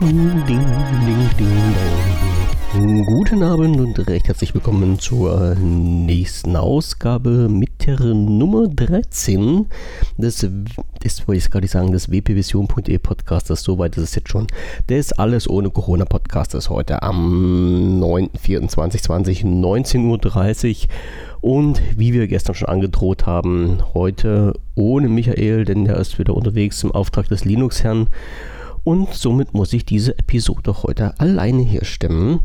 Ding, ding, ding. Guten Abend und recht herzlich willkommen zur nächsten Ausgabe mit der Nummer 13 des, des wollte ich gerade sagen, des wpvision.de Podcasters. Soweit ist es jetzt schon. Des Alles ohne Corona Podcasters heute am 9.24.2020, 19.30 Uhr. Und wie wir gestern schon angedroht haben, heute ohne Michael, denn der ist wieder unterwegs im Auftrag des Linux-Herrn. Und somit muss ich diese Episode heute alleine hier stemmen.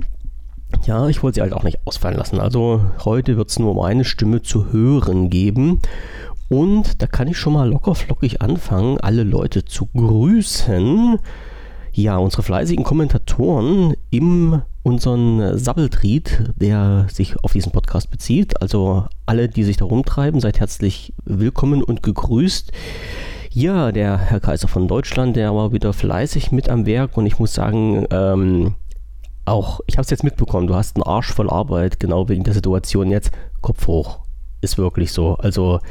Ja, ich wollte sie halt auch nicht ausfallen lassen. Also heute wird es nur meine Stimme zu hören geben. Und da kann ich schon mal locker flockig anfangen, alle Leute zu grüßen. Ja, unsere fleißigen Kommentatoren im unseren Sabbeltried, der sich auf diesen Podcast bezieht. Also alle, die sich da rumtreiben, seid herzlich willkommen und gegrüßt. Ja, der Herr Kaiser von Deutschland, der war wieder fleißig mit am Werk und ich muss sagen, ähm, auch, ich habe es jetzt mitbekommen, du hast einen Arsch voll Arbeit, genau wegen der Situation jetzt. Kopf hoch. Ist wirklich so. Also,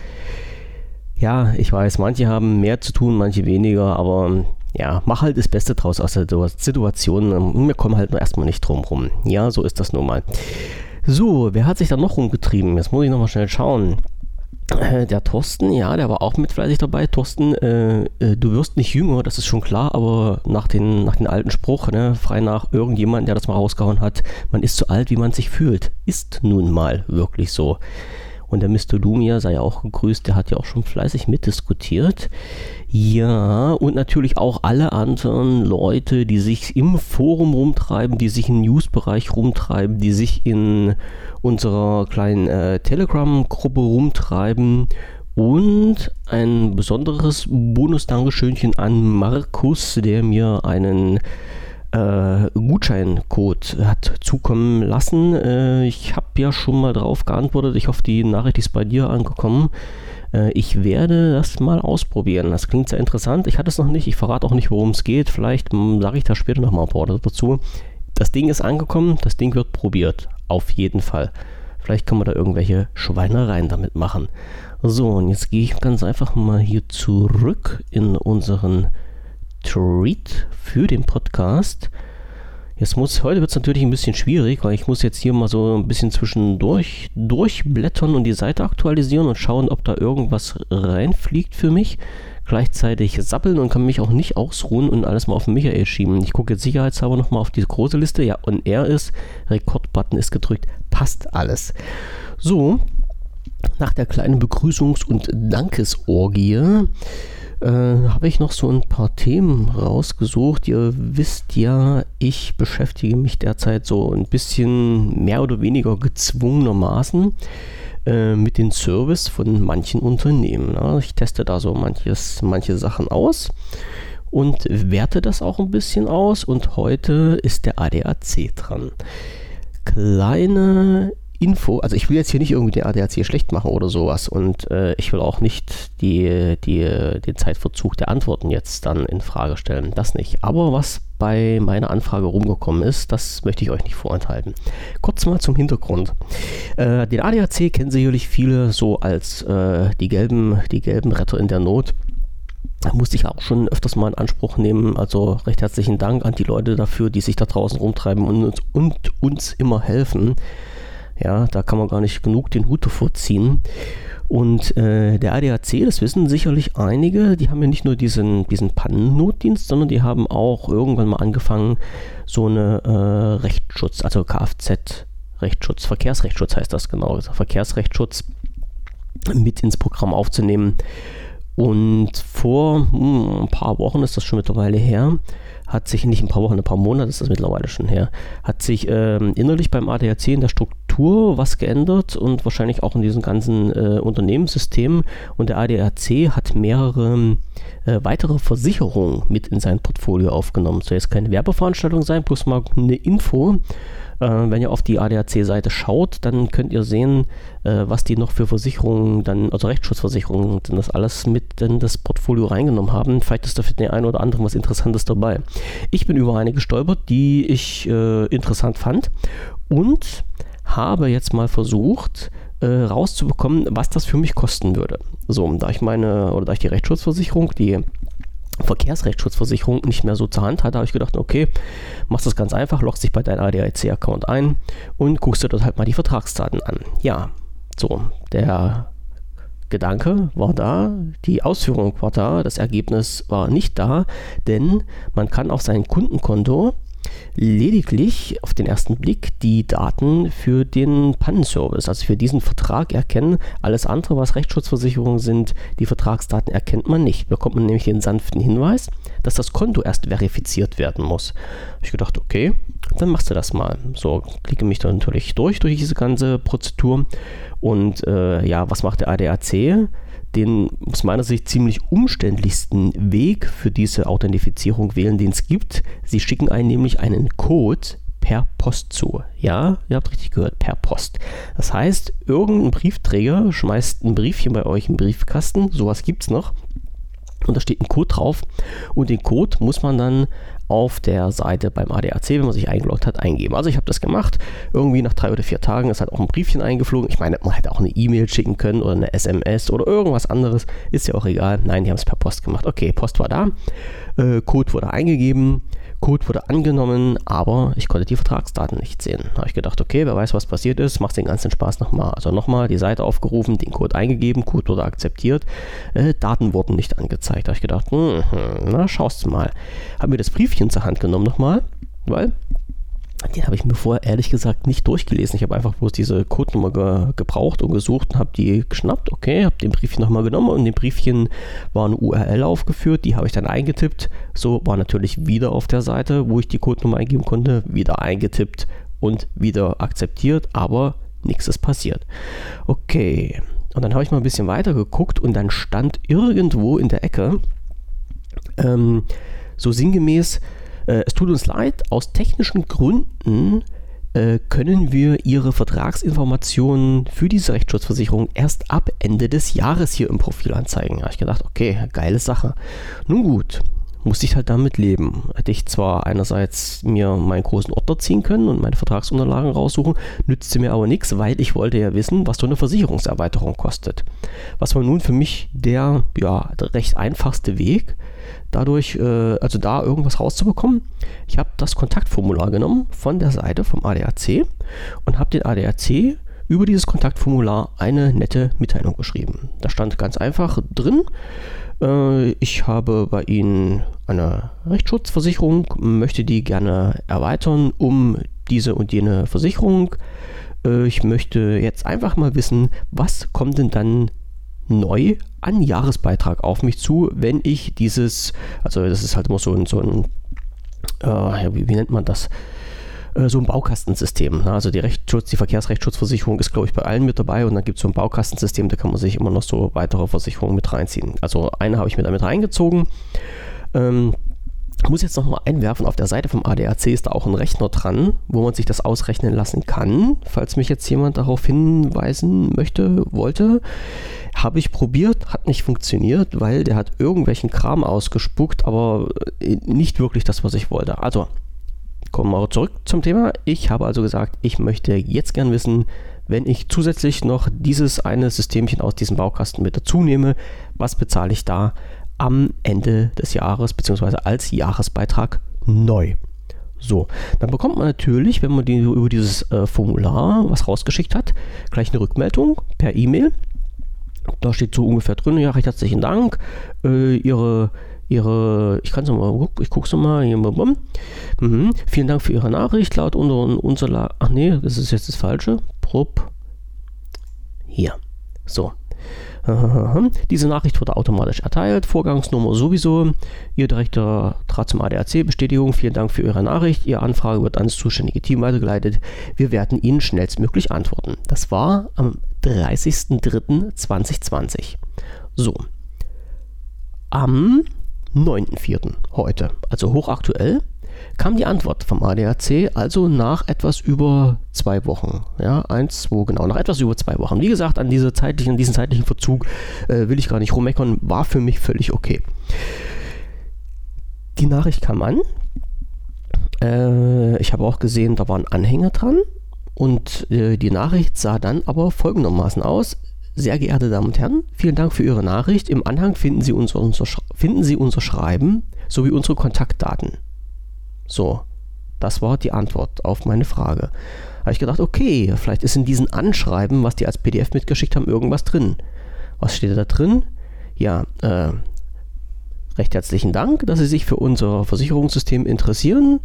ja, ich weiß, manche haben mehr zu tun, manche weniger, aber ja, mach halt das Beste draus aus der Situation. Wir kommen halt erstmal nicht drum rum. Ja, so ist das nun mal. So, wer hat sich da noch rumgetrieben? Jetzt muss ich nochmal schnell schauen. Äh, der Thorsten, ja, der war auch mit fleißig dabei. Thorsten, äh, äh, du wirst nicht jünger, das ist schon klar, aber nach den, nach den alten Spruch, ne, frei nach irgendjemand, der das mal rausgehauen hat, man ist so alt, wie man sich fühlt. Ist nun mal wirklich so. Und der Mr. Lumia sei ja auch gegrüßt, der hat ja auch schon fleißig mitdiskutiert. Ja, und natürlich auch alle anderen Leute, die sich im Forum rumtreiben, die sich im Newsbereich rumtreiben, die sich in unserer kleinen äh, Telegram-Gruppe rumtreiben. Und ein besonderes Bonus-Dankeschönchen an Markus, der mir einen äh, Gutscheincode hat zukommen lassen. Äh, ich habe ja schon mal drauf geantwortet. Ich hoffe, die Nachricht ist bei dir angekommen. Äh, ich werde das mal ausprobieren. Das klingt sehr interessant. Ich hatte es noch nicht. Ich verrate auch nicht, worum es geht. Vielleicht hm, sage ich da später nochmal ein paar Worte dazu. Das Ding ist angekommen. Das Ding wird probiert. Auf jeden Fall. Vielleicht können wir da irgendwelche Schweinereien damit machen. So, und jetzt gehe ich ganz einfach mal hier zurück in unseren Treat für den Podcast. Jetzt muss, heute wird es natürlich ein bisschen schwierig, weil ich muss jetzt hier mal so ein bisschen zwischendurch durchblättern und die Seite aktualisieren und schauen, ob da irgendwas reinfliegt für mich. Gleichzeitig sappeln und kann mich auch nicht ausruhen und alles mal auf den Michael schieben. Ich gucke jetzt sicherheitshalber nochmal auf die große Liste. Ja, und er ist, Rekordbutton ist gedrückt, passt alles. So, nach der kleinen Begrüßungs- und Dankesorgie äh, habe ich noch so ein paar Themen rausgesucht. Ihr wisst ja, ich beschäftige mich derzeit so ein bisschen mehr oder weniger gezwungenermaßen äh, mit dem Service von manchen Unternehmen. Ja. Ich teste da so manches, manche Sachen aus und werte das auch ein bisschen aus. Und heute ist der ADAC dran. Kleine Info, also ich will jetzt hier nicht irgendwie den ADAC schlecht machen oder sowas und äh, ich will auch nicht die, die, den Zeitverzug der Antworten jetzt dann in Frage stellen. Das nicht. Aber was bei meiner Anfrage rumgekommen ist, das möchte ich euch nicht vorenthalten. Kurz mal zum Hintergrund. Äh, den ADAC kennen sicherlich viele so als äh, die, gelben, die gelben Retter in der Not. Da musste ich auch schon öfters mal in Anspruch nehmen. Also recht herzlichen Dank an die Leute dafür, die sich da draußen rumtreiben und uns, und uns immer helfen. Ja, da kann man gar nicht genug den Hut davor ziehen. Und äh, der ADAC, das wissen sicherlich einige, die haben ja nicht nur diesen, diesen Pannennotdienst, sondern die haben auch irgendwann mal angefangen, so eine äh, Rechtsschutz, also Kfz-Rechtsschutz, Verkehrsrechtsschutz heißt das genau, also Verkehrsrechtsschutz mit ins Programm aufzunehmen. Und vor hm, ein paar Wochen ist das schon mittlerweile her, hat sich nicht ein paar Wochen, ein paar Monate ist das mittlerweile schon her, hat sich ähm, innerlich beim ADAC in der Struktur was geändert und wahrscheinlich auch in diesem ganzen äh, Unternehmenssystem. Und der ADAC hat mehrere äh, weitere Versicherungen mit in sein Portfolio aufgenommen. Soll jetzt keine Werbeveranstaltung sein, bloß mal eine Info. Äh, wenn ihr auf die ADAC-Seite schaut, dann könnt ihr sehen, äh, was die noch für Versicherungen, dann, also Rechtsschutzversicherungen, dann das alles mit in das Portfolio reingenommen haben. Vielleicht ist da für den einen oder anderen was Interessantes dabei. Ich bin über eine gestolpert, die ich äh, interessant fand und habe jetzt mal versucht, äh, rauszubekommen, was das für mich kosten würde. So, da ich meine, oder da ich die Rechtsschutzversicherung, die Verkehrsrechtsschutzversicherung nicht mehr so zur Hand hatte, habe ich gedacht, okay, machst das ganz einfach, loggst dich bei deinem ADAC-Account ein und guckst dir dort halt mal die Vertragsdaten an. Ja, so, der Gedanke war da, die Ausführung war da, das Ergebnis war nicht da, denn man kann auf sein Kundenkonto lediglich auf den ersten Blick die Daten für den Pannenservice, also für diesen Vertrag erkennen. Alles andere, was Rechtsschutzversicherungen sind, die Vertragsdaten erkennt man nicht. Bekommt man nämlich den sanften Hinweis, dass das Konto erst verifiziert werden muss. Habe ich gedacht, okay, dann machst du das mal. So, klicke mich dann natürlich durch, durch diese ganze Prozedur. Und äh, ja, was macht der ADAC? Den aus meiner Sicht ziemlich umständlichsten Weg für diese Authentifizierung wählen, den es gibt. Sie schicken einen nämlich einen Code per Post zu. Ja, ihr habt richtig gehört, per Post. Das heißt, irgendein Briefträger schmeißt ein Briefchen bei euch im Briefkasten, sowas gibt es noch. Und da steht ein Code drauf und den Code muss man dann auf der Seite beim ADAC, wenn man sich eingeloggt hat, eingeben. Also ich habe das gemacht. Irgendwie nach drei oder vier Tagen ist halt auch ein Briefchen eingeflogen. Ich meine, man hätte auch eine E-Mail schicken können oder eine SMS oder irgendwas anderes. Ist ja auch egal. Nein, die haben es per Post gemacht. Okay, Post war da. Äh, Code wurde eingegeben. Code wurde angenommen, aber ich konnte die Vertragsdaten nicht sehen. Da habe ich gedacht, okay, wer weiß, was passiert ist, macht den ganzen Spaß nochmal. Also nochmal die Seite aufgerufen, den Code eingegeben, Code wurde akzeptiert, äh, Daten wurden nicht angezeigt. Da habe ich gedacht, mh, na, schaust du mal. Habe mir das Briefchen zur Hand genommen nochmal, weil den habe ich mir vorher ehrlich gesagt nicht durchgelesen. Ich habe einfach bloß diese Codenummer ge gebraucht und gesucht und habe die geschnappt. Okay, habe den Briefchen nochmal genommen und in dem Briefchen war eine URL aufgeführt. Die habe ich dann eingetippt. So war natürlich wieder auf der Seite, wo ich die Codenummer eingeben konnte, wieder eingetippt und wieder akzeptiert, aber nichts ist passiert. Okay, und dann habe ich mal ein bisschen weiter geguckt und dann stand irgendwo in der Ecke ähm, so sinngemäß, äh, es tut uns leid, aus technischen Gründen äh, können wir Ihre Vertragsinformationen für diese Rechtsschutzversicherung erst ab Ende des Jahres hier im Profil anzeigen. Da habe ich gedacht, okay, geile Sache. Nun gut, musste ich halt damit leben. Hätte ich zwar einerseits mir meinen großen Ordner ziehen können und meine Vertragsunterlagen raussuchen, nützte mir aber nichts, weil ich wollte ja wissen, was so eine Versicherungserweiterung kostet. Was war nun für mich der ja, recht einfachste Weg, dadurch, äh, also da irgendwas rauszubekommen. Ich habe das Kontaktformular genommen von der Seite vom ADAC und habe den ADAC über dieses Kontaktformular eine nette Mitteilung geschrieben. Da stand ganz einfach drin, ich habe bei Ihnen eine Rechtsschutzversicherung, möchte die gerne erweitern um diese und jene Versicherung. Äh, ich möchte jetzt einfach mal wissen, was kommt denn dann neu an Jahresbeitrag auf mich zu, wenn ich dieses, also das ist halt immer so ein, so ein äh, wie, wie, nennt man das? Äh, so ein Baukastensystem. Ne? Also die Rechtsschutz, die Verkehrsrechtsschutzversicherung ist, glaube ich, bei allen mit dabei und dann gibt es so ein Baukastensystem, da kann man sich immer noch so weitere Versicherungen mit reinziehen. Also eine habe ich mir damit reingezogen. Ähm, muss jetzt nochmal einwerfen, auf der Seite vom ADAC ist da auch ein Rechner dran, wo man sich das ausrechnen lassen kann. Falls mich jetzt jemand darauf hinweisen möchte, wollte, habe ich probiert, hat nicht funktioniert, weil der hat irgendwelchen Kram ausgespuckt, aber äh, nicht wirklich das, was ich wollte. Also, kommen wir zurück zum Thema. Ich habe also gesagt, ich möchte jetzt gern wissen, wenn ich zusätzlich noch dieses eine Systemchen aus diesem Baukasten mit dazu nehme, was bezahle ich da am Ende des Jahres bzw. als Jahresbeitrag neu. So, dann bekommt man natürlich, wenn man die, über dieses äh, Formular was rausgeschickt hat, gleich eine Rückmeldung per E-Mail. Da steht so ungefähr drin, ja, recht herzlichen Dank. Äh, ihre, ihre, ich kann es mal, ich gucke es mal. Mhm. Vielen Dank für Ihre Nachricht. Laut unter unserer, ach nee, das ist jetzt das Falsche. Prop. Hier. So. Diese Nachricht wurde automatisch erteilt. Vorgangsnummer sowieso. Ihr Direktor trat zum ADAC. Bestätigung. Vielen Dank für Ihre Nachricht. Ihre Anfrage wird ans zuständige Team weitergeleitet. Wir werden Ihnen schnellstmöglich antworten. Das war am 30.03.2020. So. Am 9.04. heute, also hochaktuell, kam die Antwort vom ADAC, also nach etwas über zwei Wochen. Ja, eins, zwei, genau, nach etwas über zwei Wochen. Wie gesagt, an diese zeitlichen, diesen zeitlichen Verzug äh, will ich gar nicht rummeckern, war für mich völlig okay. Die Nachricht kam an. Äh, ich habe auch gesehen, da war ein Anhänger dran. Und äh, die Nachricht sah dann aber folgendermaßen aus. Sehr geehrte Damen und Herren, vielen Dank für Ihre Nachricht. Im Anhang finden Sie unser, unser, finden Sie unser Schreiben sowie unsere Kontaktdaten. So, das war die Antwort auf meine Frage. Habe ich gedacht, okay, vielleicht ist in diesem Anschreiben, was die als PDF mitgeschickt haben, irgendwas drin. Was steht da drin? Ja, äh, recht herzlichen Dank, dass Sie sich für unser Versicherungssystem interessieren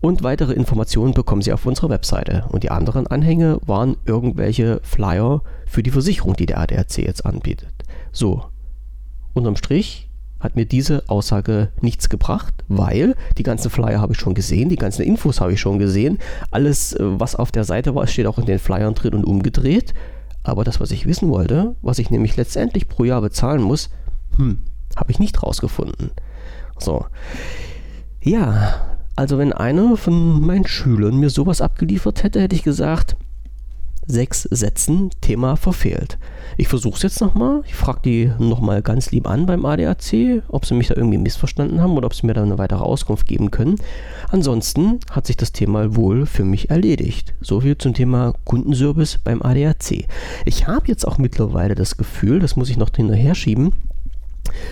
und weitere Informationen bekommen Sie auf unserer Webseite. Und die anderen Anhänge waren irgendwelche Flyer für die Versicherung, die der ADAC jetzt anbietet. So, unterm Strich hat mir diese Aussage nichts gebracht, weil die ganzen Flyer habe ich schon gesehen, die ganzen Infos habe ich schon gesehen. Alles, äh, was auf der Seite war, steht auch in den Flyern drin und umgedreht. Aber das, was ich wissen wollte, was ich nämlich letztendlich pro Jahr bezahlen muss, hm, habe ich nicht rausgefunden. So. Ja, also wenn einer von meinen Schülern mir sowas abgeliefert hätte, hätte ich gesagt, sechs Sätzen, Thema verfehlt. Ich versuche es jetzt nochmal. Ich frage die nochmal ganz lieb an beim ADAC, ob sie mich da irgendwie missverstanden haben oder ob sie mir da eine weitere Auskunft geben können. Ansonsten hat sich das Thema wohl für mich erledigt. So viel zum Thema Kundenservice beim ADAC. Ich habe jetzt auch mittlerweile das Gefühl, das muss ich noch hinterher schieben,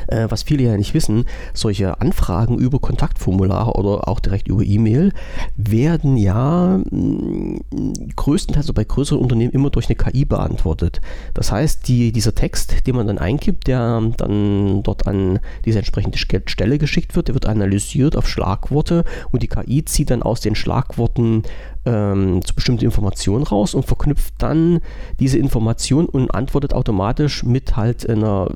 äh, was viele ja nicht wissen, solche Anfragen über Kontaktformulare oder auch direkt über E-Mail werden ja mh, mm, größtenteils also bei größeren Unternehmen immer durch eine KI beantwortet. Das heißt, die, dieser Text, den man dann eingibt, der dann dort an diese entsprechende Stelle geschickt wird, der wird analysiert auf Schlagworte und die KI zieht dann aus den Schlagworten ähm, zu bestimmten Informationen raus und verknüpft dann diese Information und antwortet automatisch mit halt einer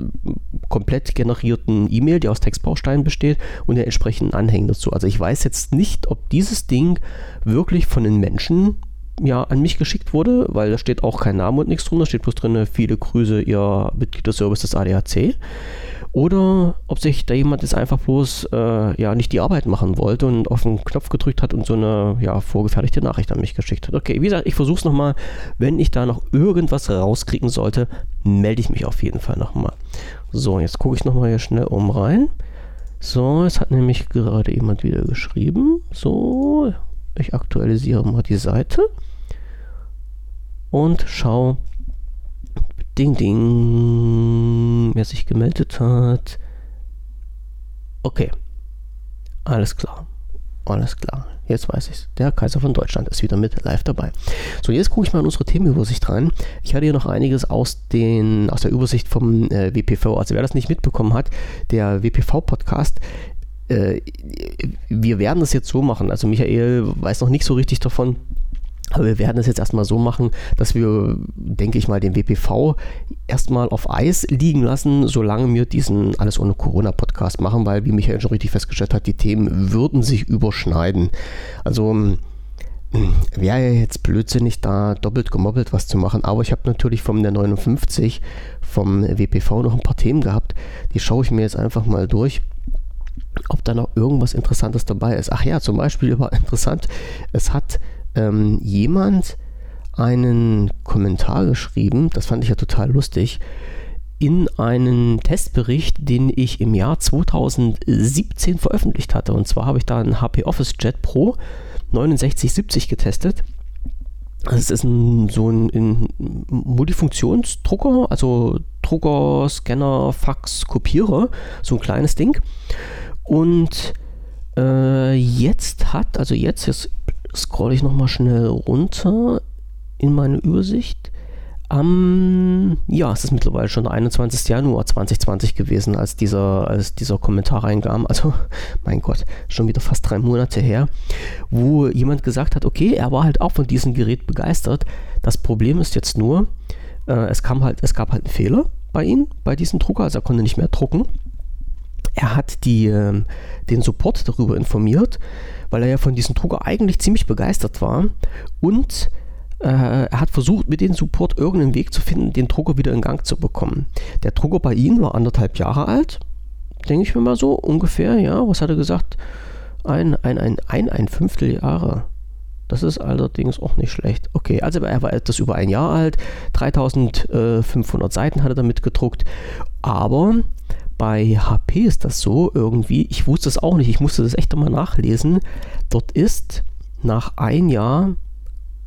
komplett generierten E-Mail, die aus Textbausteinen besteht und der entsprechenden Anhängen dazu. Also ich weiß jetzt nicht, ob dieses Ding wirklich von den Menschen ja, an mich geschickt wurde, weil da steht auch kein Name und nichts drunter, steht bloß drin, viele Grüße, ihr Mitglied des Service des ADAC oder ob sich da jemand jetzt einfach bloß äh, ja nicht die Arbeit machen wollte und auf den Knopf gedrückt hat und so eine ja, vorgefertigte Nachricht an mich geschickt hat. Okay, wie gesagt, ich versuche es nochmal. Wenn ich da noch irgendwas rauskriegen sollte, melde ich mich auf jeden Fall nochmal. So, jetzt gucke ich nochmal hier schnell um rein. So, es hat nämlich gerade jemand wieder geschrieben. So, ich aktualisiere mal die Seite und schaue, Ding, ding. Wer sich gemeldet hat. Okay. Alles klar. Alles klar. Jetzt weiß ich's. Der Kaiser von Deutschland ist wieder mit live dabei. So, jetzt gucke ich mal in unsere Themenübersicht rein. Ich hatte hier noch einiges aus, den, aus der Übersicht vom äh, WPV. Also wer das nicht mitbekommen hat, der WPV-Podcast, äh, wir werden das jetzt so machen. Also Michael weiß noch nicht so richtig davon, aber wir werden es jetzt erstmal so machen, dass wir, denke ich mal, den WPV erstmal auf Eis liegen lassen, solange wir diesen Alles ohne Corona-Podcast machen, weil, wie Michael schon richtig festgestellt hat, die Themen würden sich überschneiden. Also hm, wäre ja jetzt blödsinnig, da doppelt gemobbelt was zu machen, aber ich habe natürlich vom der 59 vom WPV noch ein paar Themen gehabt, die schaue ich mir jetzt einfach mal durch ob da noch irgendwas Interessantes dabei ist. Ach ja, zum Beispiel war interessant, es hat ähm, jemand einen Kommentar geschrieben, das fand ich ja total lustig, in einen Testbericht, den ich im Jahr 2017 veröffentlicht hatte. Und zwar habe ich da einen HP Office Jet Pro 6970 getestet. Das ist ein, so ein, ein Multifunktionsdrucker, also Drucker, Scanner, Fax, Kopierer, so ein kleines Ding. Und äh, jetzt hat, also jetzt, jetzt scrolle ich nochmal schnell runter in meine Übersicht. Am, ja, es ist mittlerweile schon der 21. Januar 2020 gewesen, als dieser, als dieser Kommentar reinkam. Also, mein Gott, schon wieder fast drei Monate her, wo jemand gesagt hat, okay, er war halt auch von diesem Gerät begeistert. Das Problem ist jetzt nur, äh, es kam halt, es gab halt einen Fehler bei ihm, bei diesem Drucker, also er konnte nicht mehr drucken. Er hat die, äh, den Support darüber informiert weil er ja von diesem Drucker eigentlich ziemlich begeistert war und äh, er hat versucht, mit dem Support irgendeinen Weg zu finden, den Drucker wieder in Gang zu bekommen. Der Drucker bei ihm war anderthalb Jahre alt, denke ich mir mal so, ungefähr, ja, was hat er gesagt? Ein, ein, ein, ein, ein Fünftel Jahre. Das ist allerdings auch nicht schlecht. Okay, also er war etwas über ein Jahr alt, 3500 Seiten hat er damit gedruckt, aber bei HP ist das so irgendwie, ich wusste es auch nicht, ich musste das echt mal nachlesen. Dort ist nach ein Jahr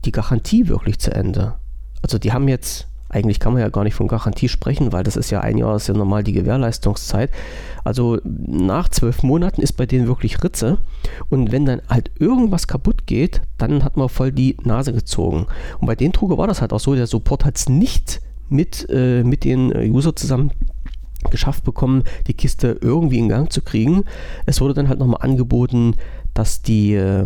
die Garantie wirklich zu Ende. Also die haben jetzt eigentlich kann man ja gar nicht von Garantie sprechen, weil das ist ja ein Jahr, ist ja normal die Gewährleistungszeit. Also nach zwölf Monaten ist bei denen wirklich Ritze. Und wenn dann halt irgendwas kaputt geht, dann hat man voll die Nase gezogen. Und bei den Drucker war das halt auch so, der Support hat es nicht mit, äh, mit den User zusammen geschafft bekommen, die Kiste irgendwie in Gang zu kriegen. Es wurde dann halt nochmal angeboten, dass die äh,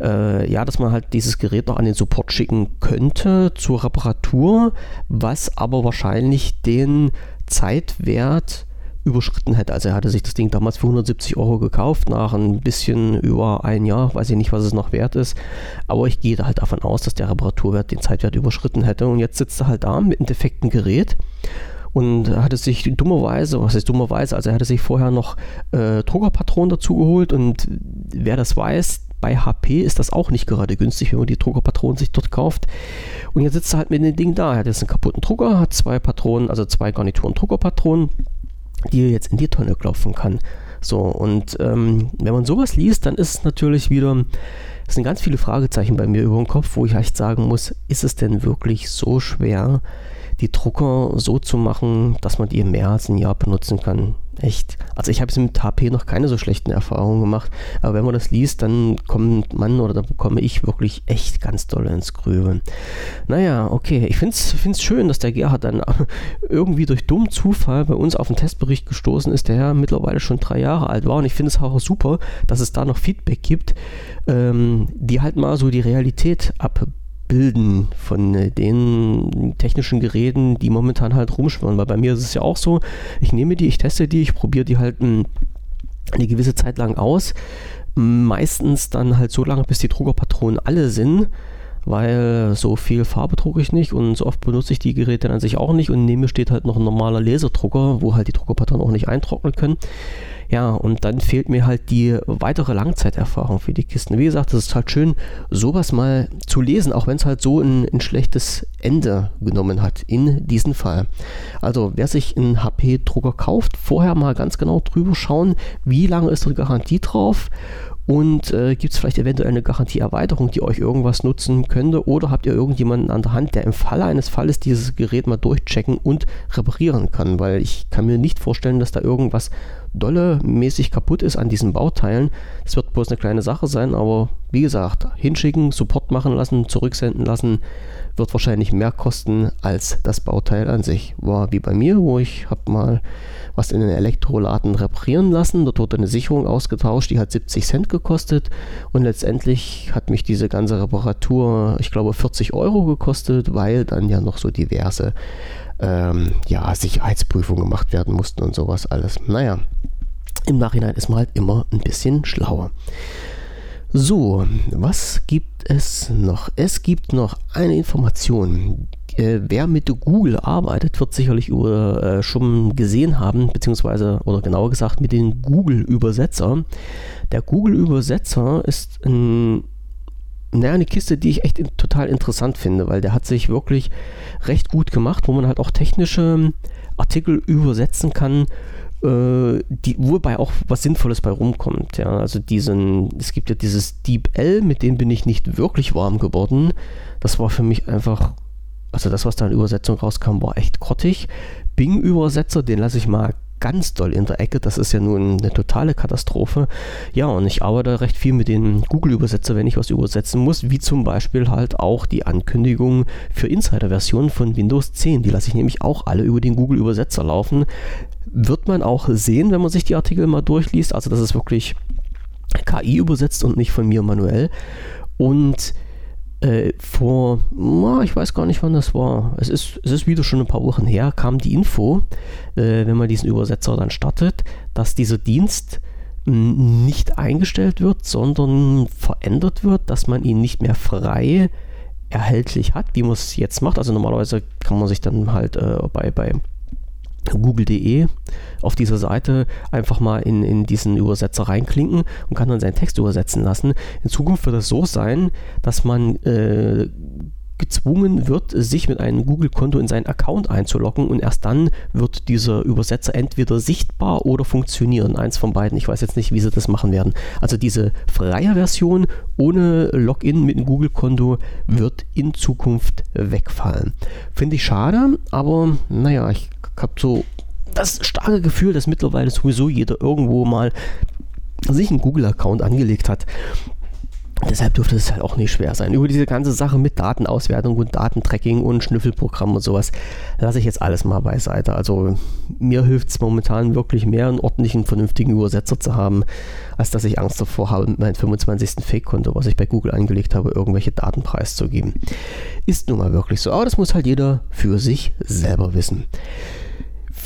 äh, ja, dass man halt dieses Gerät noch an den Support schicken könnte zur Reparatur, was aber wahrscheinlich den Zeitwert überschritten hätte. Also er hatte sich das Ding damals für 170 Euro gekauft, nach ein bisschen über ein Jahr, weiß ich nicht, was es noch wert ist, aber ich gehe da halt davon aus, dass der Reparaturwert den Zeitwert überschritten hätte und jetzt sitzt er halt da mit einem defekten Gerät und hatte sich dummerweise, was heißt dummerweise, also er hatte sich vorher noch äh, Druckerpatronen dazu geholt und wer das weiß, bei HP ist das auch nicht gerade günstig, wenn man die Druckerpatronen sich dort kauft. Und jetzt sitzt er halt mit dem Ding da. Er hat jetzt einen kaputten Drucker, hat zwei Patronen, also zwei Garnituren Druckerpatronen, die er jetzt in die Tonne klopfen kann. So, und ähm, wenn man sowas liest, dann ist es natürlich wieder, es sind ganz viele Fragezeichen bei mir über den Kopf, wo ich echt sagen muss, ist es denn wirklich so schwer, die Drucker so zu machen, dass man die mehr als ein Jahr benutzen kann. Echt. Also ich habe es mit HP noch keine so schlechten Erfahrungen gemacht, aber wenn man das liest, dann kommt man oder dann bekomme ich wirklich echt ganz doll ins Grübeln. Naja, okay. Ich finde es schön, dass der Gerhard dann irgendwie durch dummen Zufall bei uns auf den Testbericht gestoßen ist, der ja mittlerweile schon drei Jahre alt war. Und ich finde es auch super, dass es da noch Feedback gibt, ähm, die halt mal so die Realität abbilden bilden von äh, den technischen Geräten, die momentan halt rumschwirren. Weil bei mir ist es ja auch so, ich nehme die, ich teste die, ich probiere die halt hm, eine gewisse Zeit lang aus. Meistens dann halt so lange, bis die Druckerpatronen alle sind, weil so viel Farbe drucke ich nicht und so oft benutze ich die Geräte an sich auch nicht und neben mir steht halt noch ein normaler Laserdrucker, wo halt die Druckerpatronen auch nicht eintrocknen können. Ja, und dann fehlt mir halt die weitere Langzeiterfahrung für die Kisten. Wie gesagt, es ist halt schön, sowas mal zu lesen, auch wenn es halt so ein, ein schlechtes Ende genommen hat in diesem Fall. Also, wer sich einen HP-Drucker kauft, vorher mal ganz genau drüber schauen, wie lange ist die Garantie drauf und äh, gibt es vielleicht eventuell eine Garantieerweiterung, die euch irgendwas nutzen könnte? Oder habt ihr irgendjemanden an der Hand, der im Falle eines Falles dieses Gerät mal durchchecken und reparieren kann? Weil ich kann mir nicht vorstellen, dass da irgendwas dolle mäßig kaputt ist an diesen Bauteilen. Das wird bloß eine kleine Sache sein, aber wie gesagt, hinschicken, Support machen lassen, zurücksenden lassen, wird wahrscheinlich mehr kosten als das Bauteil an sich. War wie bei mir, wo ich habe mal was in den Elektroladen reparieren lassen. Dort wurde eine Sicherung ausgetauscht, die hat 70 Cent gekostet und letztendlich hat mich diese ganze Reparatur, ich glaube, 40 Euro gekostet, weil dann ja noch so diverse ähm, ja, Sicherheitsprüfungen gemacht werden mussten und sowas alles. Naja, im Nachhinein ist man halt immer ein bisschen schlauer. So, was gibt es noch? Es gibt noch eine Information. Äh, wer mit Google arbeitet, wird sicherlich über, äh, schon gesehen haben, beziehungsweise, oder genauer gesagt, mit dem Google-Übersetzer. Der Google-Übersetzer ist ein, naja, eine Kiste, die ich echt total interessant finde, weil der hat sich wirklich recht gut gemacht, wo man halt auch technische Artikel übersetzen kann die, wobei auch was Sinnvolles bei rumkommt. Ja. Also diesen, es gibt ja dieses Deep L, mit dem bin ich nicht wirklich warm geworden. Das war für mich einfach, also das, was da in Übersetzung rauskam, war echt grottig. Bing-Übersetzer, den lasse ich mal ganz doll in der Ecke. Das ist ja nun eine totale Katastrophe. Ja, und ich arbeite recht viel mit den Google-Übersetzer, wenn ich was übersetzen muss, wie zum Beispiel halt auch die Ankündigung für Insider-Versionen von Windows 10. Die lasse ich nämlich auch alle über den Google-Übersetzer laufen. Wird man auch sehen, wenn man sich die Artikel mal durchliest. Also, das ist wirklich KI übersetzt und nicht von mir manuell. Und äh, vor, oh, ich weiß gar nicht, wann das war. Es ist, es ist wieder schon ein paar Wochen her, kam die Info, äh, wenn man diesen Übersetzer dann startet, dass dieser Dienst nicht eingestellt wird, sondern verändert wird, dass man ihn nicht mehr frei erhältlich hat, wie man es jetzt macht. Also normalerweise kann man sich dann halt äh, bei, bei google.de auf dieser Seite einfach mal in, in diesen Übersetzer reinklinken und kann dann seinen Text übersetzen lassen. In Zukunft wird es so sein, dass man äh, gezwungen wird, sich mit einem Google-Konto in seinen Account einzuloggen und erst dann wird dieser Übersetzer entweder sichtbar oder funktionieren. Eins von beiden. Ich weiß jetzt nicht, wie sie das machen werden. Also diese freie Version ohne Login mit einem Google-Konto wird in Zukunft wegfallen. Finde ich schade, aber naja, ich habe so das starke Gefühl, dass mittlerweile sowieso jeder irgendwo mal sich einen Google-Account angelegt hat. Deshalb dürfte es halt auch nicht schwer sein. Über diese ganze Sache mit Datenauswertung und Datentracking und Schnüffelprogramm und sowas lasse ich jetzt alles mal beiseite. Also mir hilft es momentan wirklich mehr, einen ordentlichen, vernünftigen Übersetzer zu haben, als dass ich Angst davor habe, mit meinem 25. Fake-Konto, was ich bei Google angelegt habe, irgendwelche Daten preiszugeben. Ist nun mal wirklich so. Aber das muss halt jeder für sich selber wissen.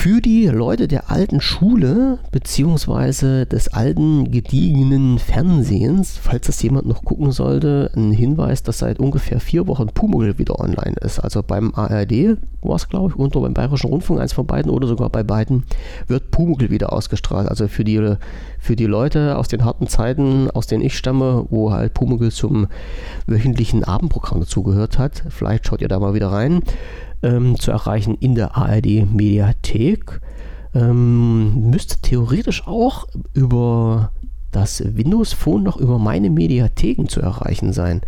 Für die Leute der alten Schule beziehungsweise des alten gediegenen Fernsehens, falls das jemand noch gucken sollte, ein Hinweis, dass seit ungefähr vier Wochen Pumuckl wieder online ist. Also beim ARD war es, glaube ich, und beim Bayerischen Rundfunk, eins von beiden oder sogar bei beiden, wird Pumuckl wieder ausgestrahlt. Also für die, für die Leute aus den harten Zeiten, aus denen ich stamme, wo halt Pumuckl zum wöchentlichen Abendprogramm dazugehört hat. Vielleicht schaut ihr da mal wieder rein ähm, zu erreichen in der ARD Mediathek. Ähm, müsste theoretisch auch über das Windows Phone noch über meine Mediatheken zu erreichen sein.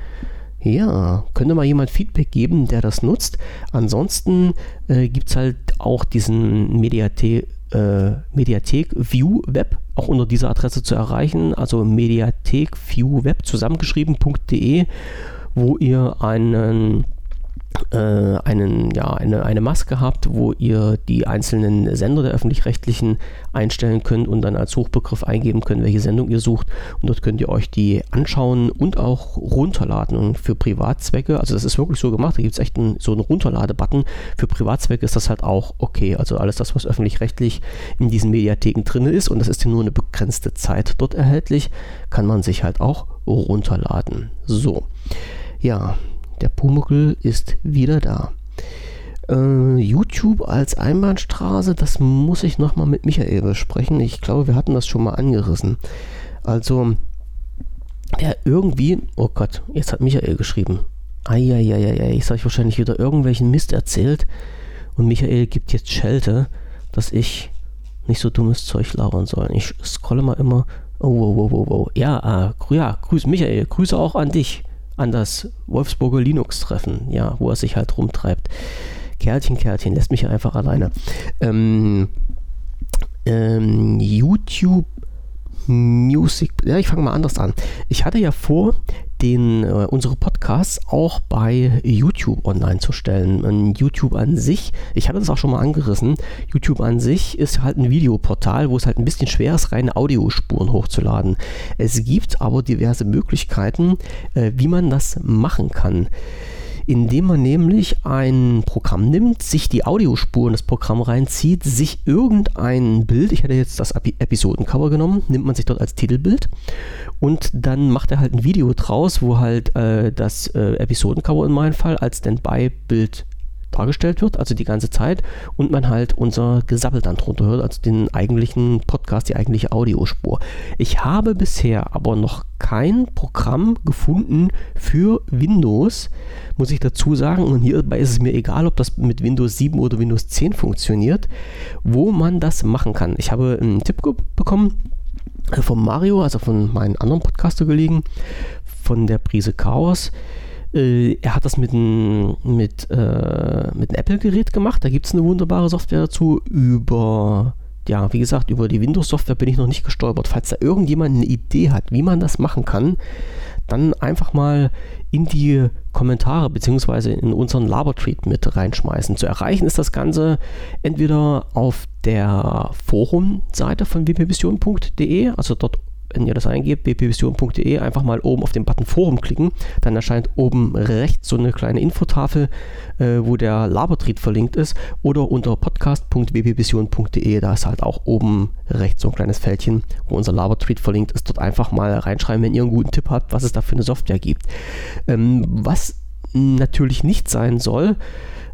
Ja, könnte mal jemand Feedback geben, der das nutzt. Ansonsten äh, gibt es halt auch diesen Mediathe äh, Mediathek View Web auch unter dieser Adresse zu erreichen, also Mediathek View Web zusammengeschrieben.de, wo ihr einen einen, ja, eine, eine Maske habt, wo ihr die einzelnen Sender der öffentlich-rechtlichen einstellen könnt und dann als Suchbegriff eingeben könnt, welche Sendung ihr sucht. Und dort könnt ihr euch die anschauen und auch runterladen. Und für Privatzwecke, also das ist wirklich so gemacht, da gibt es echt einen, so einen Runterladebutton. Für Privatzwecke ist das halt auch okay. Also alles das, was öffentlich-rechtlich in diesen Mediatheken drin ist, und das ist ja nur eine begrenzte Zeit dort erhältlich, kann man sich halt auch runterladen. So. Ja, der Pumuckl ist wieder da. Äh, YouTube als Einbahnstraße, das muss ich nochmal mit Michael besprechen. Ich glaube, wir hatten das schon mal angerissen. Also, der irgendwie, oh Gott, jetzt hat Michael geschrieben. Eieieiei, ich sage wahrscheinlich wieder irgendwelchen Mist erzählt. Und Michael gibt jetzt Schelte, dass ich nicht so dummes Zeug labern soll. Ich scrolle mal immer. Oh, wow, wow, wow, wow. Ja, äh, ja, grüß Michael, Grüße auch an dich an das Wolfsburger Linux-Treffen, ja, wo er sich halt rumtreibt. Kerlchen, Kerlchen, lässt mich einfach alleine. Ähm, ähm, YouTube Music, ja, ich fange mal anders an. Ich hatte ja vor, den, äh, unsere Podcasts auch bei YouTube online zu stellen. Und YouTube an sich, ich hatte das auch schon mal angerissen, YouTube an sich ist halt ein Videoportal, wo es halt ein bisschen schwer ist, reine Audiospuren hochzuladen. Es gibt aber diverse Möglichkeiten, äh, wie man das machen kann indem man nämlich ein Programm nimmt, sich die Audiospuren des Programms reinzieht, sich irgendein Bild, ich hätte jetzt das Episodencover genommen, nimmt man sich dort als Titelbild und dann macht er halt ein Video draus, wo halt äh, das äh, Episodencover in meinem Fall als Standby-Bild dargestellt wird, also die ganze Zeit, und man halt unser Gesabbel dann drunter hört, also den eigentlichen Podcast, die eigentliche Audiospur. Ich habe bisher aber noch kein Programm gefunden für Windows, muss ich dazu sagen, und hierbei ist es mir egal, ob das mit Windows 7 oder Windows 10 funktioniert, wo man das machen kann. Ich habe einen Tipp bekommen äh, von Mario, also von meinen anderen Podcaster-Kollegen, von der Prise Chaos. Äh, er hat das mit einem mit, äh, mit Apple-Gerät gemacht. Da gibt es eine wunderbare Software dazu. Über, ja, wie gesagt, über die Windows-Software bin ich noch nicht gestolpert. Falls da irgendjemand eine Idee hat, wie man das machen kann, dann einfach mal in die Kommentare bzw. in unseren Labertweet mit reinschmeißen. Zu erreichen ist das Ganze entweder auf der Forumseite von wpvision.de, also dort wenn ihr das eingebt, bpvision.de, einfach mal oben auf den Button Forum klicken. Dann erscheint oben rechts so eine kleine Infotafel, äh, wo der Labertried verlinkt ist. Oder unter podcast.bpvision.de, da ist halt auch oben rechts so ein kleines Fältchen, wo unser Labertweet verlinkt ist. Dort einfach mal reinschreiben, wenn ihr einen guten Tipp habt, was es da für eine Software gibt. Ähm, was natürlich nicht sein soll,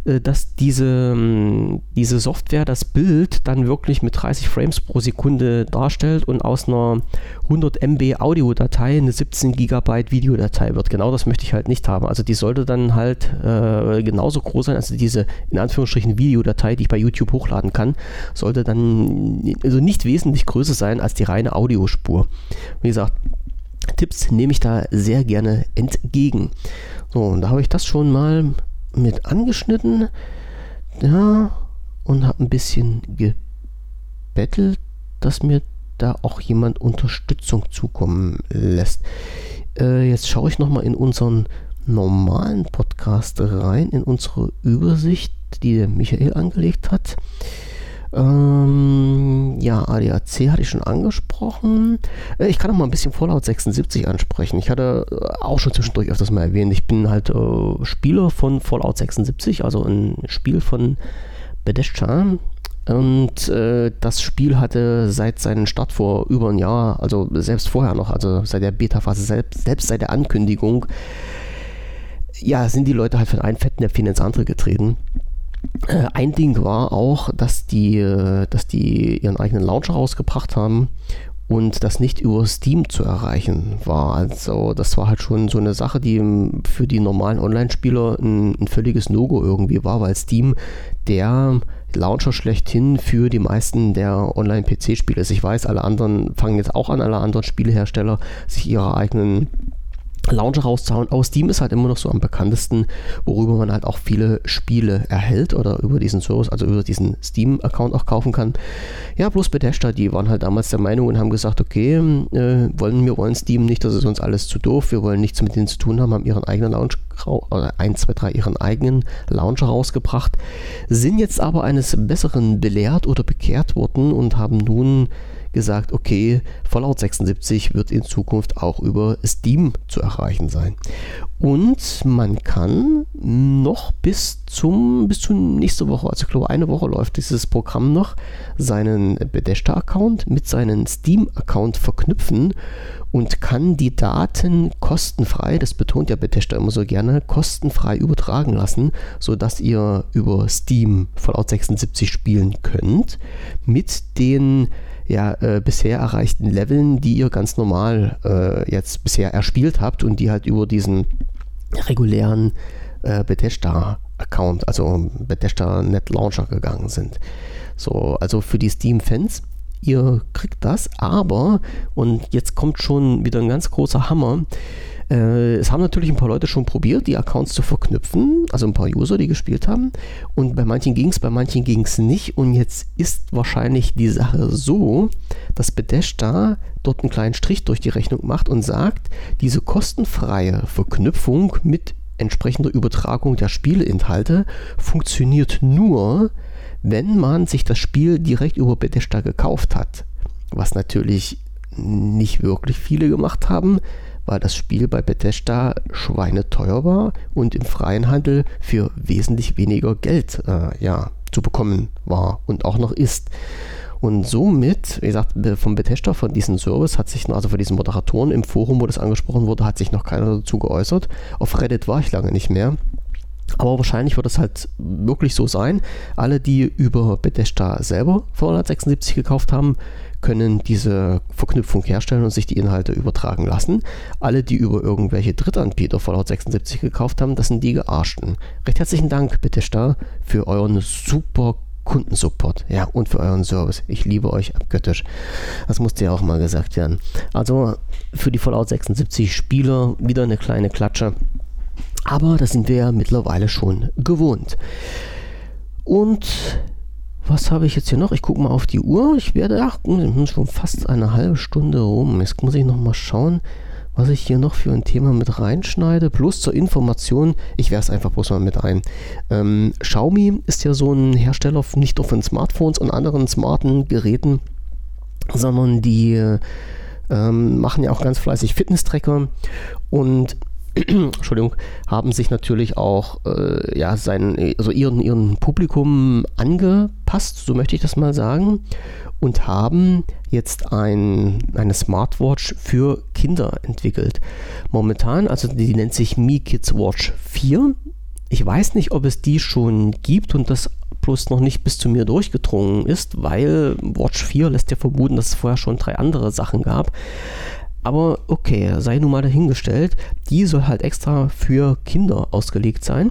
äh, dass diese, ähm, diese Software das Bild dann wirklich mit 30 Frames pro Sekunde darstellt und aus einer 100 MB Audiodatei eine 17 GB Videodatei wird. Genau das möchte ich halt nicht haben. Also die sollte dann halt äh, genauso groß sein, also diese in Anführungsstrichen Videodatei, die ich bei YouTube hochladen kann, sollte dann also nicht wesentlich größer sein als die reine Audiospur. Wie gesagt, Tipps nehme ich da sehr gerne entgegen. So, und da habe ich das schon mal mit angeschnitten. Ja, und habe ein bisschen gebettelt, dass mir da auch jemand Unterstützung zukommen lässt. Äh, jetzt schaue ich nochmal in unseren normalen Podcast rein, in unsere Übersicht, die der Michael angelegt hat. Ähm, ja, ADAC hatte ich schon angesprochen. Äh, ich kann auch mal ein bisschen Fallout 76 ansprechen. Ich hatte äh, auch schon zwischendurch öfters mal erwähnt, ich bin halt äh, Spieler von Fallout 76, also ein Spiel von Bethesda. Und äh, das Spiel hatte seit seinem Start vor über ein Jahr, also selbst vorher noch, also seit der Beta-Phase, selbst, selbst seit der Ankündigung, ja, sind die Leute halt von einem Fettnäpfchen ins andere getreten. Äh, ein Ding war auch, dass die, äh, dass die ihren eigenen Launcher rausgebracht haben und das nicht über Steam zu erreichen war. Also das war halt schon so eine Sache, die für die normalen Online-Spieler ein, ein, völliges No-Go irgendwie war, weil Steam der Launcher schlechthin für die meisten der Online-PC-Spiele ist. Ich weiß, alle anderen fangen jetzt auch an, alle anderen Spielehersteller, sich ihre eigenen Launcher rauszuhauen. Aus Steam ist halt immer noch so am bekanntesten, worüber man halt auch viele Spiele erhält oder über diesen Service, also über diesen Steam-Account auch kaufen kann. Ja, bloß Bethesda, die waren halt damals der Meinung und haben gesagt, okay, äh, wollen, wir wollen Steam nicht, das ist uns alles zu doof, wir wollen nichts mit denen zu tun haben, haben ihren eigenen Launch, oder 1, 2, 3, ihren eigenen Launcher rausgebracht, sind jetzt aber eines Besseren belehrt oder bekehrt worden und haben nun gesagt, okay, Fallout 76 wird in Zukunft auch über Steam zu erreichen sein. Und man kann noch bis zum bis zu nächste Woche, also ich glaube eine Woche läuft dieses Programm noch, seinen Bethesda-Account mit seinem Steam-Account verknüpfen und kann die Daten kostenfrei, das betont ja Bethesda immer so gerne, kostenfrei übertragen lassen, sodass ihr über Steam Fallout 76 spielen könnt mit den ja, äh, bisher erreichten Leveln, die ihr ganz normal äh, jetzt bisher erspielt habt und die halt über diesen regulären äh, Bethesda-Account, also Bethesda Net Launcher gegangen sind. So, also für die Steam-Fans, ihr kriegt das, aber, und jetzt kommt schon wieder ein ganz großer Hammer, äh, es haben natürlich ein paar Leute schon probiert, die Accounts zu verknüpfen, also ein paar User, die gespielt haben. Und bei manchen ging es, bei manchen ging es nicht. Und jetzt ist wahrscheinlich die Sache so, dass Bethesda dort einen kleinen Strich durch die Rechnung macht und sagt, diese kostenfreie Verknüpfung mit entsprechender Übertragung der Spieleinhalte funktioniert nur, wenn man sich das Spiel direkt über Bethesda gekauft hat. Was natürlich nicht wirklich viele gemacht haben, weil das Spiel bei Bethesda schweineteuer war und im freien Handel für wesentlich weniger Geld äh, ja, zu bekommen war und auch noch ist. Und somit, wie gesagt, vom Bethesda, von diesem Service hat sich, also von diesen Moderatoren im Forum, wo das angesprochen wurde, hat sich noch keiner dazu geäußert. Auf Reddit war ich lange nicht mehr. Aber wahrscheinlich wird es halt wirklich so sein. Alle, die über Bethesda selber Fallout 76 gekauft haben, können diese Verknüpfung herstellen und sich die Inhalte übertragen lassen. Alle, die über irgendwelche Drittanbieter Fallout 76 gekauft haben, das sind die Gearschten. Recht herzlichen Dank, Bethesda, für euren super Kundensupport, ja, und für euren Service. Ich liebe euch abgöttisch. Das musste ja auch mal gesagt werden. Also für die Fallout 76 Spieler wieder eine kleine Klatsche. Aber das sind wir ja mittlerweile schon gewohnt. Und was habe ich jetzt hier noch? Ich gucke mal auf die Uhr. Ich werde, ach, schon fast eine halbe Stunde rum. Jetzt muss ich noch mal schauen, was ich hier noch für ein Thema mit reinschneide. Plus zur Information, ich werfe es einfach bloß mal mit ein. Ähm, Xiaomi ist ja so ein Hersteller nicht nur von Smartphones und anderen smarten Geräten, sondern die ähm, machen ja auch ganz fleißig Fitness-Tracker und Entschuldigung, haben sich natürlich auch äh, ja, sein, also ihren, ihren Publikum angepasst, so möchte ich das mal sagen, und haben jetzt ein, eine Smartwatch für Kinder entwickelt. Momentan, also die nennt sich Mi Kids Watch 4. Ich weiß nicht, ob es die schon gibt und das bloß noch nicht bis zu mir durchgedrungen ist, weil Watch 4 lässt ja vermuten, dass es vorher schon drei andere Sachen gab. Aber okay, sei nun mal dahingestellt. Die soll halt extra für Kinder ausgelegt sein.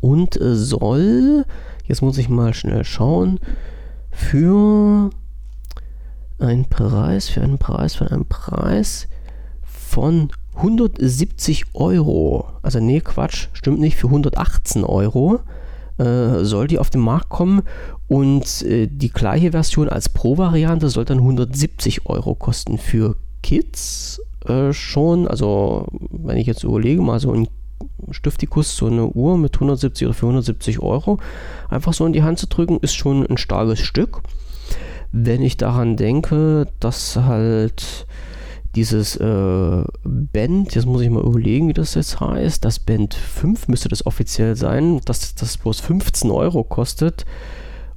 Und äh, soll, jetzt muss ich mal schnell schauen, für einen Preis, für einen Preis, für einen Preis von 170 Euro. Also nee, Quatsch, stimmt nicht, für 118 Euro äh, soll die auf den Markt kommen und äh, die gleiche Version als Pro-Variante soll dann 170 Euro kosten für Kids äh, schon, also wenn ich jetzt überlege, mal so ein Stiftikus, so eine Uhr mit 170 oder 470 Euro, einfach so in die Hand zu drücken, ist schon ein starkes Stück. Wenn ich daran denke, dass halt dieses äh, Band, jetzt muss ich mal überlegen, wie das jetzt heißt, das Band 5 müsste das offiziell sein, dass das bloß 15 Euro kostet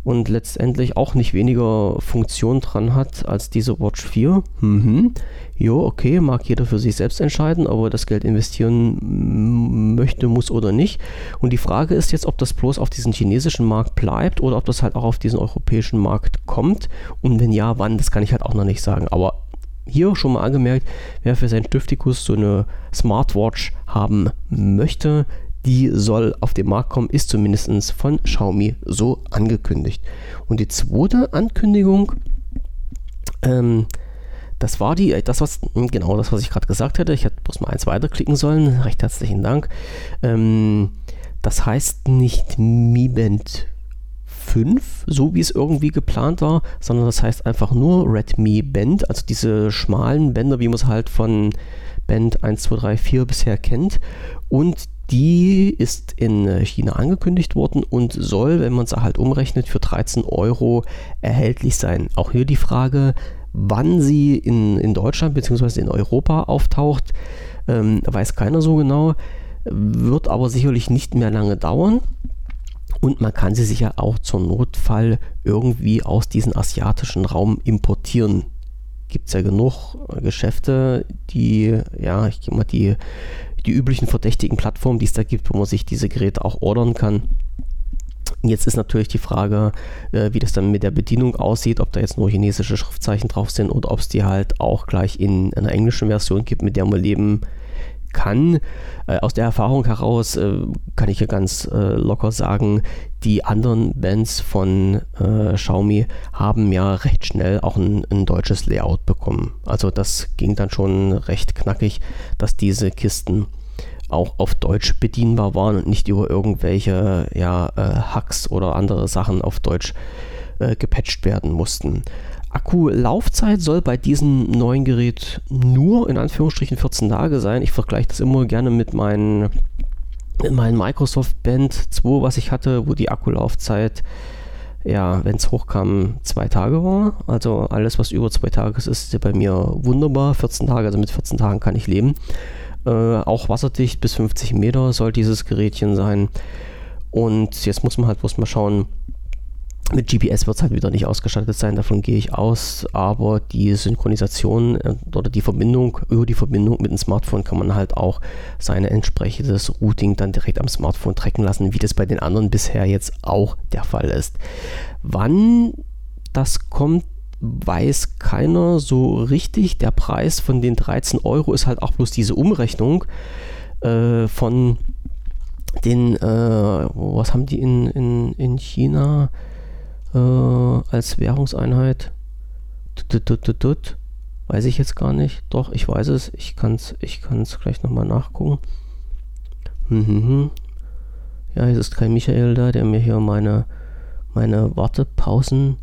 und letztendlich auch nicht weniger Funktion dran hat als diese Watch 4. Mhm. Jo, okay, mag jeder für sich selbst entscheiden, ob er das Geld investieren möchte, muss oder nicht. Und die Frage ist jetzt, ob das bloß auf diesen chinesischen Markt bleibt oder ob das halt auch auf diesen europäischen Markt kommt. Und wenn ja, wann, das kann ich halt auch noch nicht sagen. Aber hier schon mal angemerkt, wer für seinen Stiftikus so eine Smartwatch haben möchte, die soll auf den Markt kommen, ist zumindest von Xiaomi so angekündigt. Und die zweite Ankündigung, ähm, das war die, das was, genau das, was ich gerade gesagt hätte. Ich hätte bloß mal eins weiterklicken sollen. Recht herzlichen Dank. Ähm, das heißt nicht Mi Band 5, so wie es irgendwie geplant war, sondern das heißt einfach nur Redmi Band, also diese schmalen Bänder, wie man es halt von Band 1, 2, 3, 4 bisher kennt. Und die ist in äh, China angekündigt worden und soll, wenn man es halt umrechnet, für 13 Euro erhältlich sein. Auch hier die Frage, wann sie in, in Deutschland bzw. in Europa auftaucht, ähm, weiß keiner so genau, wird aber sicherlich nicht mehr lange dauern. Und man kann sie sicher auch zur Notfall irgendwie aus diesem asiatischen Raum importieren. Gibt es ja genug Geschäfte, die, ja, ich gehe mal die die üblichen verdächtigen Plattformen, die es da gibt, wo man sich diese Geräte auch ordern kann. Jetzt ist natürlich die Frage, äh, wie das dann mit der Bedienung aussieht, ob da jetzt nur chinesische Schriftzeichen drauf sind oder ob es die halt auch gleich in einer englischen Version gibt, mit der man leben kann. Äh, aus der Erfahrung heraus äh, kann ich ja ganz locker sagen, die anderen Bands von Xiaomi haben ja recht schnell auch ein, ein, deutsches Layout bekommen. Also das ging dann schon recht knackig, dass diese Kisten auch auf Deutsch bedienbar waren und nicht über irgendwelche ja, äh, Hacks oder andere Sachen auf Deutsch äh, gepatcht werden mussten. Akkulaufzeit soll bei diesem neuen Gerät nur in Anführungsstrichen 14 Tage sein. Ich vergleiche das immer gerne mit meinen, mit meinen Microsoft Band 2, was ich hatte, wo die Akkulaufzeit, ja, wenn es hochkam, zwei Tage war. Also alles, was über zwei Tage ist, ist bei mir wunderbar. 14 Tage, also mit 14 Tagen kann ich leben. Äh, auch wasserdicht bis 50 Meter soll dieses Gerätchen sein. Und jetzt muss man halt bloß mal schauen, mit GPS wird es halt wieder nicht ausgestattet sein, davon gehe ich aus, aber die Synchronisation äh, oder die Verbindung, über die Verbindung mit dem Smartphone kann man halt auch sein entsprechendes Routing dann direkt am Smartphone tracken lassen, wie das bei den anderen bisher jetzt auch der Fall ist. Wann das kommt, weiß keiner so richtig. Der Preis von den 13 Euro ist halt auch bloß diese Umrechnung äh, von den, äh, was haben die in, in, in China äh, als Währungseinheit? Weiß ich jetzt gar nicht. Doch, ich weiß es. Ich kann es ich kann's gleich nochmal nachgucken. Mhm. Ja, es ist kein Michael da, der mir hier meine, meine Wartepausen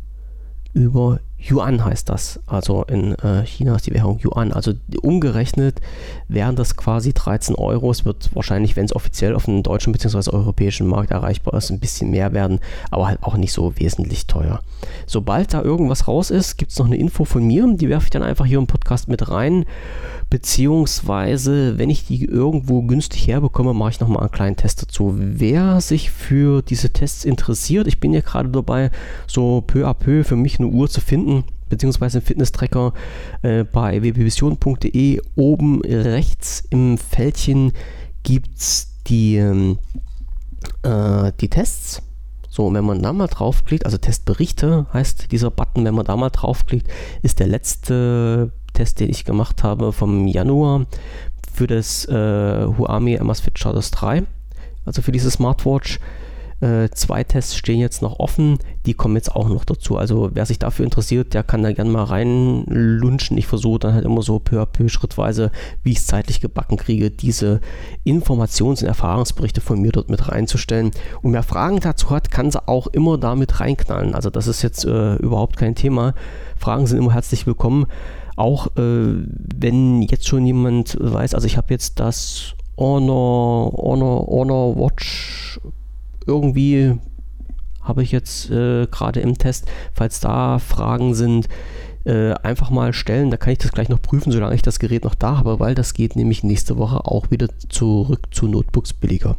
über Yuan heißt das. Also in äh, China ist die Währung Yuan. Also umgerechnet wären das quasi 13 Euro. Es wird wahrscheinlich, wenn es offiziell auf dem deutschen bzw. europäischen Markt erreichbar ist, ein bisschen mehr werden, aber halt auch nicht so wesentlich teuer. Sobald da irgendwas raus ist, gibt es noch eine Info von mir. Die werfe ich dann einfach hier im Podcast mit rein. Beziehungsweise, wenn ich die irgendwo günstig herbekomme, mache ich nochmal einen kleinen Test dazu. Wer sich für diese Tests interessiert, ich bin ja gerade dabei, so peu à peu für mich eine Uhr zu finden, beziehungsweise Fitness-Tracker äh, bei www.vision.de. Oben rechts im Fältchen gibt es die, ähm, äh, die Tests. So, wenn man da mal draufklickt, also Testberichte heißt dieser Button, wenn man da mal draufklickt, ist der letzte Test, den ich gemacht habe vom Januar für das äh, Huami Amazfit Charters 3, also für diese Smartwatch. Äh, zwei Tests stehen jetzt noch offen, die kommen jetzt auch noch dazu. Also wer sich dafür interessiert, der kann da gerne mal reinlunchen. Ich versuche dann halt immer so peu à peu schrittweise, wie ich es zeitlich gebacken kriege, diese Informations- und Erfahrungsberichte von mir dort mit reinzustellen. Und wer Fragen dazu hat, kann sie auch immer damit reinknallen. Also das ist jetzt äh, überhaupt kein Thema. Fragen sind immer herzlich willkommen. Auch äh, wenn jetzt schon jemand weiß, also ich habe jetzt das Honor, Honor, Honor Watch irgendwie habe ich jetzt äh, gerade im Test, falls da Fragen sind, äh, einfach mal stellen. Da kann ich das gleich noch prüfen, solange ich das Gerät noch da habe, weil das geht nämlich nächste Woche auch wieder zurück zu Notebooks billiger.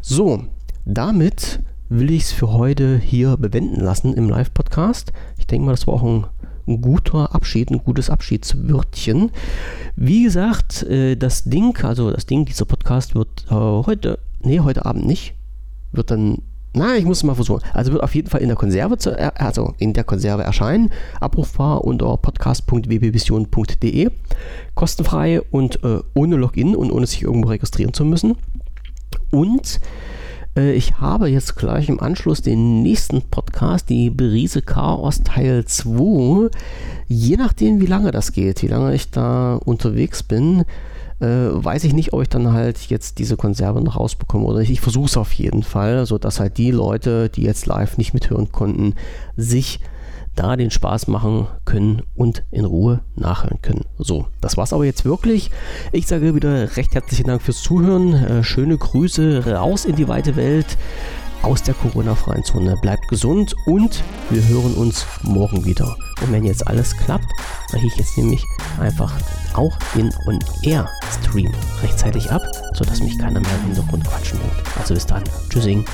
So, damit will ich es für heute hier bewenden lassen im Live-Podcast. Ich denke mal, das war auch ein ein guter Abschied, ein gutes Abschiedswörtchen. Wie gesagt, äh, das Ding, also das Ding, dieser Podcast wird äh, heute, nee, heute Abend nicht, wird dann na, ich muss es mal versuchen. Also wird auf jeden Fall in der Konserve, zu, äh, also in der Konserve erscheinen. Abrufbar unter podcast.wbvision.de. Kostenfrei und äh, ohne Login und ohne sich irgendwo registrieren zu müssen. Und äh, ich habe jetzt gleich im Anschluss den nächsten Podcast, die Beriese Chaos Teil 2. Je nachdem, wie lange das geht, wie lange ich da unterwegs bin, äh, weiß ich nicht, ob ich dann halt jetzt diese Konserve noch rausbekomme oder nicht. Ich versuche es auf jeden Fall, sodass halt die Leute, die jetzt live nicht mithören konnten, sich da den Spaß machen können und in Ruhe nachhören können. So, das war's aber jetzt wirklich. Ich sage wieder recht herzlichen Dank fürs Zuhören. Äh, schöne Grüße raus in die weite Welt aus der Corona-freien Zone. Bleibt gesund und wir hören uns morgen wieder. Und wenn jetzt alles klappt, breche ich jetzt nämlich einfach auch den On-Air-Stream rechtzeitig ab, sodass mich keiner mehr im Hintergrund quatschen wird. Also bis dann. Tschüssing.